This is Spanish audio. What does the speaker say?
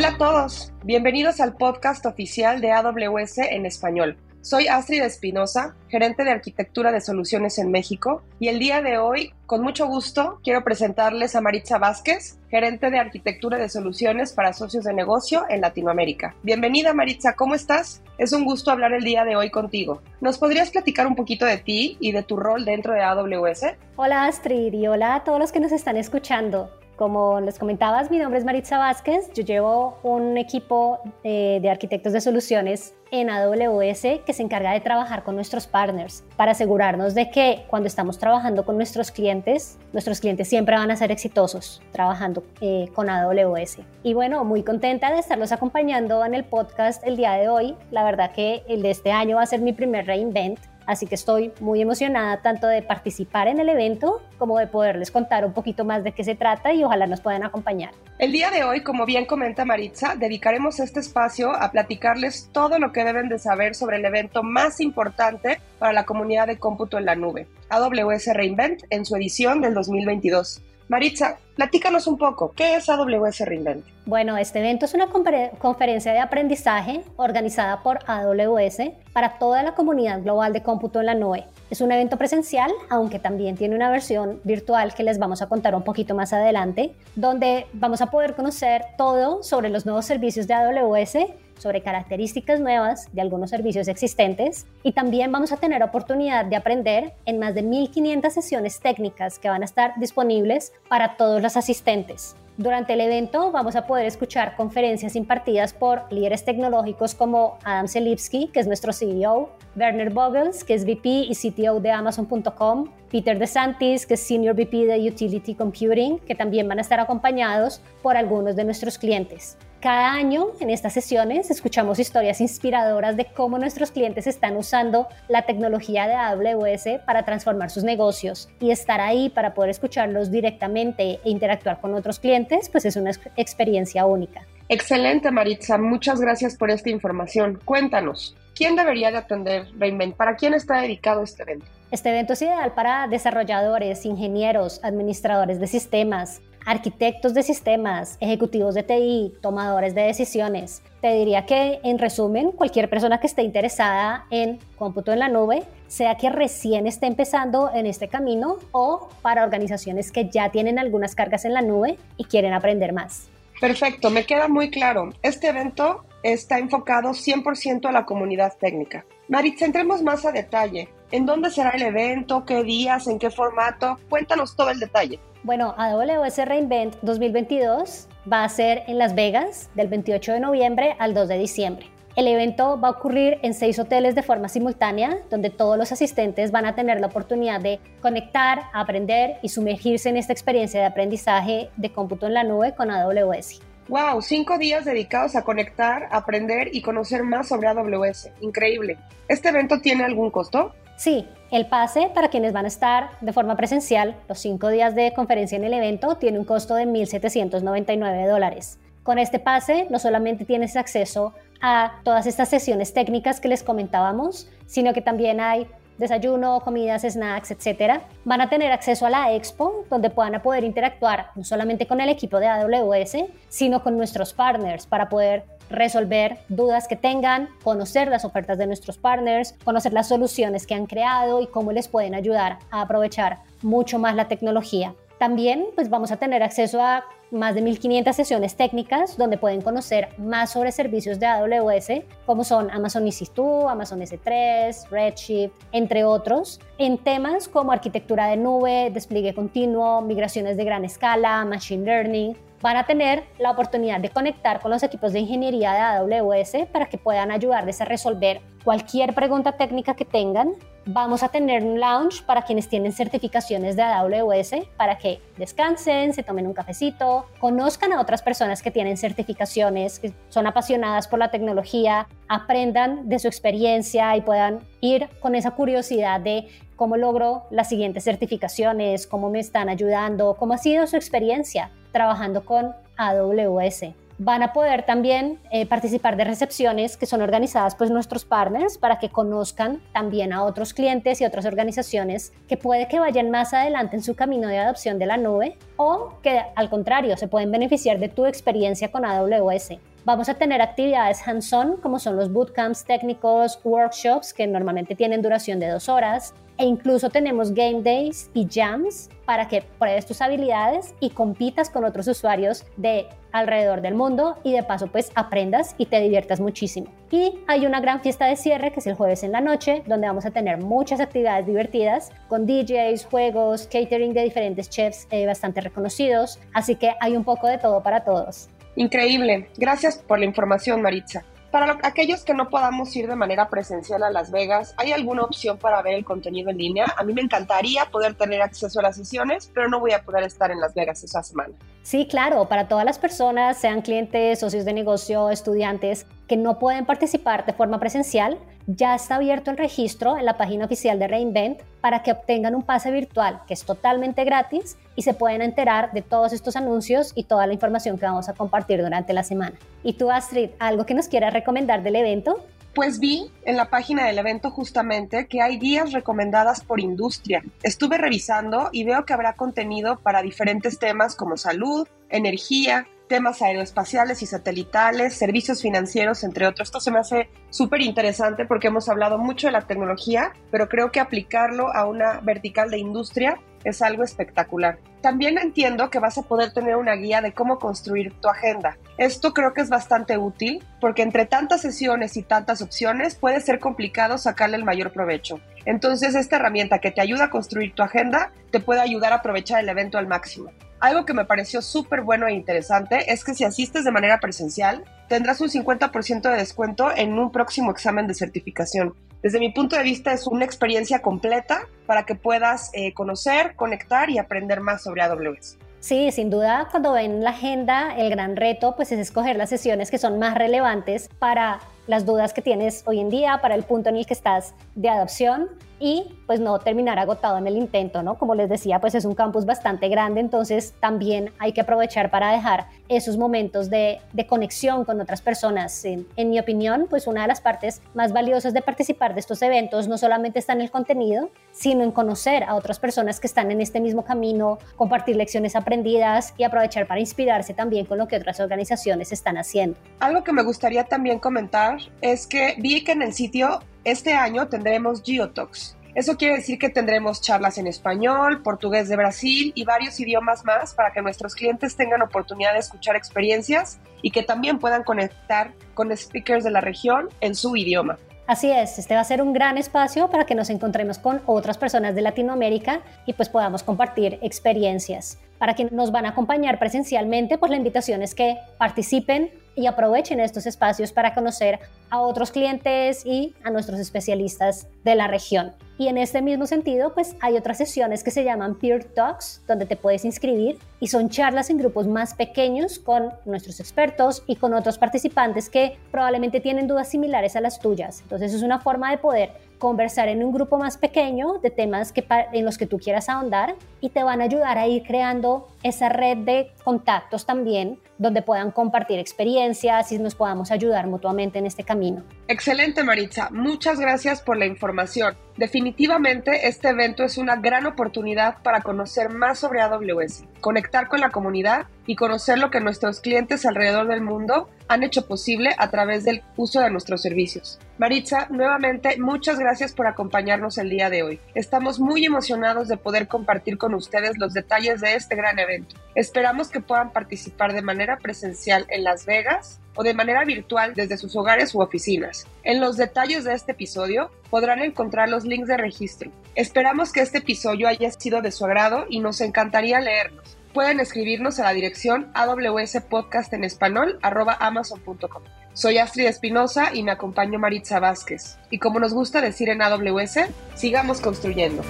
Hola a todos, bienvenidos al podcast oficial de AWS en español. Soy Astrid Espinosa, gerente de arquitectura de soluciones en México, y el día de hoy, con mucho gusto, quiero presentarles a Maritza Vázquez, gerente de arquitectura de soluciones para socios de negocio en Latinoamérica. Bienvenida Maritza, ¿cómo estás? Es un gusto hablar el día de hoy contigo. ¿Nos podrías platicar un poquito de ti y de tu rol dentro de AWS? Hola Astrid y hola a todos los que nos están escuchando. Como les comentabas, mi nombre es Maritza Vázquez. Yo llevo un equipo de, de, arquitectos de soluciones en AWS que se encarga de trabajar con nuestros partners para asegurarnos de que cuando estamos trabajando con nuestros clientes, nuestros clientes siempre van a ser exitosos trabajando eh, con AWS. Y bueno, muy contenta de estarlos acompañando en el podcast el día de hoy. La verdad que el de este año va a ser mi primer reinvent Así que estoy muy emocionada tanto de participar en el evento como de poderles contar un poquito más de qué se trata y ojalá nos puedan acompañar. El día de hoy, como bien comenta Maritza, dedicaremos este espacio a platicarles todo lo que deben de saber sobre el evento más importante para la comunidad de cómputo en la nube, AWS Reinvent, en su edición del 2022. Maritza, platícanos un poco, ¿qué es AWS Reinvent? Bueno, este evento es una conferencia de aprendizaje organizada por AWS para toda la comunidad global de cómputo en la nube. Es un evento presencial, aunque también tiene una versión virtual que les vamos a contar un poquito más adelante, donde vamos a poder conocer todo sobre los nuevos servicios de AWS sobre características nuevas de algunos servicios existentes y también vamos a tener oportunidad de aprender en más de 1.500 sesiones técnicas que van a estar disponibles para todos los asistentes. Durante el evento vamos a poder escuchar conferencias impartidas por líderes tecnológicos como Adam Selipsky, que es nuestro CEO, Werner Vogels, que es VP y CTO de Amazon.com, Peter DeSantis, que es Senior VP de Utility Computing, que también van a estar acompañados por algunos de nuestros clientes. Cada año en estas sesiones escuchamos historias inspiradoras de cómo nuestros clientes están usando la tecnología de AWS para transformar sus negocios y estar ahí para poder escucharlos directamente e interactuar con otros clientes, pues es una experiencia única. Excelente, Maritza. Muchas gracias por esta información. Cuéntanos, ¿quién debería de atender Reinvent? ¿Para quién está dedicado este evento? Este evento es ideal para desarrolladores, ingenieros, administradores de sistemas, arquitectos de sistemas, ejecutivos de TI, tomadores de decisiones. Te diría que, en resumen, cualquier persona que esté interesada en cómputo en la nube, sea que recién esté empezando en este camino o para organizaciones que ya tienen algunas cargas en la nube y quieren aprender más. Perfecto, me queda muy claro. Este evento está enfocado 100% a la comunidad técnica. Maritza, entremos más a detalle. ¿En dónde será el evento? ¿Qué días? ¿En qué formato? Cuéntanos todo el detalle. Bueno, AWS Reinvent 2022 va a ser en Las Vegas del 28 de noviembre al 2 de diciembre. El evento va a ocurrir en seis hoteles de forma simultánea, donde todos los asistentes van a tener la oportunidad de conectar, aprender y sumergirse en esta experiencia de aprendizaje de cómputo en la nube con AWS. ¡Wow! Cinco días dedicados a conectar, aprender y conocer más sobre AWS. Increíble. ¿Este evento tiene algún costo? Sí, el pase para quienes van a estar de forma presencial los cinco días de conferencia en el evento tiene un costo de 1.799 dólares. Con este pase no solamente tienes acceso a todas estas sesiones técnicas que les comentábamos, sino que también hay desayuno, comidas, snacks, etc. Van a tener acceso a la expo, donde puedan poder interactuar no solamente con el equipo de AWS, sino con nuestros partners para poder resolver dudas que tengan, conocer las ofertas de nuestros partners, conocer las soluciones que han creado y cómo les pueden ayudar a aprovechar mucho más la tecnología. También pues vamos a tener acceso a más de 1500 sesiones técnicas donde pueden conocer más sobre servicios de AWS, como son Amazon EC2, Amazon S3, Redshift, entre otros, en temas como arquitectura de nube, despliegue continuo, migraciones de gran escala, machine learning, van a tener la oportunidad de conectar con los equipos de ingeniería de AWS para que puedan ayudarles a resolver cualquier pregunta técnica que tengan. Vamos a tener un lounge para quienes tienen certificaciones de AWS para que descansen, se tomen un cafecito, conozcan a otras personas que tienen certificaciones, que son apasionadas por la tecnología, aprendan de su experiencia y puedan ir con esa curiosidad de cómo logro las siguientes certificaciones, cómo me están ayudando, cómo ha sido su experiencia trabajando con AWS. Van a poder también eh, participar de recepciones que son organizadas por nuestros partners para que conozcan también a otros clientes y otras organizaciones que puede que vayan más adelante en su camino de adopción de la nube o que al contrario se pueden beneficiar de tu experiencia con AWS. Vamos a tener actividades hands-on, como son los bootcamps técnicos, workshops, que normalmente tienen duración de dos horas, e incluso tenemos game days y jams para que pruebes tus habilidades y compitas con otros usuarios de alrededor del mundo y de paso pues aprendas y te diviertas muchísimo. Y hay una gran fiesta de cierre que es el jueves en la noche donde vamos a tener muchas actividades divertidas con DJs, juegos, catering de diferentes chefs eh, bastante reconocidos, así que hay un poco de todo para todos. Increíble, gracias por la información Maritza. Para aquellos que no podamos ir de manera presencial a Las Vegas, ¿hay alguna opción para ver el contenido en línea? A mí me encantaría poder tener acceso a las sesiones, pero no voy a poder estar en Las Vegas esa semana. Sí, claro, para todas las personas, sean clientes, socios de negocio, estudiantes, que no pueden participar de forma presencial, ya está abierto el registro en la página oficial de Reinvent para que obtengan un pase virtual que es totalmente gratis y se pueden enterar de todos estos anuncios y toda la información que vamos a compartir durante la semana. ¿Y tú, Astrid, algo que nos quieras recomendar del evento? Pues vi en la página del evento justamente que hay guías recomendadas por industria. Estuve revisando y veo que habrá contenido para diferentes temas como salud, energía, temas aeroespaciales y satelitales, servicios financieros, entre otros. Esto se me hace súper interesante porque hemos hablado mucho de la tecnología, pero creo que aplicarlo a una vertical de industria es algo espectacular. También entiendo que vas a poder tener una guía de cómo construir tu agenda. Esto creo que es bastante útil porque entre tantas sesiones y tantas opciones puede ser complicado sacarle el mayor provecho. Entonces esta herramienta que te ayuda a construir tu agenda te puede ayudar a aprovechar el evento al máximo. Algo que me pareció súper bueno e interesante es que si asistes de manera presencial, tendrás un 50% de descuento en un próximo examen de certificación. Desde mi punto de vista es una experiencia completa para que puedas eh, conocer, conectar y aprender más sobre AWS. Sí, sin duda, cuando ven la agenda, el gran reto pues es escoger las sesiones que son más relevantes para las dudas que tienes hoy en día, para el punto en el que estás de adopción y pues no terminar agotado en el intento, ¿no? Como les decía, pues es un campus bastante grande, entonces también hay que aprovechar para dejar esos momentos de, conexión con otras personas. En, en, mi opinión, pues una de las partes más valiosas de participar de estos eventos no solamente está en el contenido, sino en conocer a otras personas que están en este mismo camino, compartir lecciones aprendidas y aprovechar para inspirarse también con lo que otras organizaciones están haciendo. Algo que me gustaría también comentar es que vi que en el sitio este año tendremos Geotalks. Eso quiere decir que tendremos charlas en español, portugués de Brasil y varios idiomas más para que nuestros clientes tengan oportunidad de escuchar experiencias y que también puedan conectar con speakers de la región en su idioma. Así es, este va a ser un gran espacio para que nos encontremos con otras personas de Latinoamérica y pues podamos compartir experiencias. Para quienes nos van a acompañar presencialmente, pues la invitación es que participen y aprovechen estos espacios para conocer a otros clientes y a nuestros especialistas de la región. Y en este mismo sentido, pues hay otras sesiones que se llaman Peer Talks, donde te puedes inscribir y son charlas en grupos más pequeños con nuestros expertos y con otros participantes que probablemente tienen dudas similares a las tuyas. Entonces es una forma de poder conversar en un grupo más pequeño de temas que, en los que tú quieras ahondar y te van a ayudar a ir creando esa red de contactos también donde puedan compartir experiencias y nos podamos ayudar mutuamente en este camino. Excelente Maritza, muchas gracias por la información. Definitivamente este evento es una gran oportunidad para conocer más sobre AWS, conectar con la comunidad y conocer lo que nuestros clientes alrededor del mundo han hecho posible a través del uso de nuestros servicios. Maritza, nuevamente muchas gracias por acompañarnos el día de hoy. Estamos muy emocionados de poder compartir con ustedes los detalles de este gran evento. Esperamos que puedan participar de manera presencial en Las Vegas o de manera virtual desde sus hogares u oficinas. En los detalles de este episodio podrán encontrar los links de registro. Esperamos que este episodio haya sido de su agrado y nos encantaría leerlos pueden escribirnos a la dirección awspodcast amazon.com. Soy Astrid Espinosa y me acompaño Maritza Vázquez. Y como nos gusta decir en AWS, sigamos construyendo.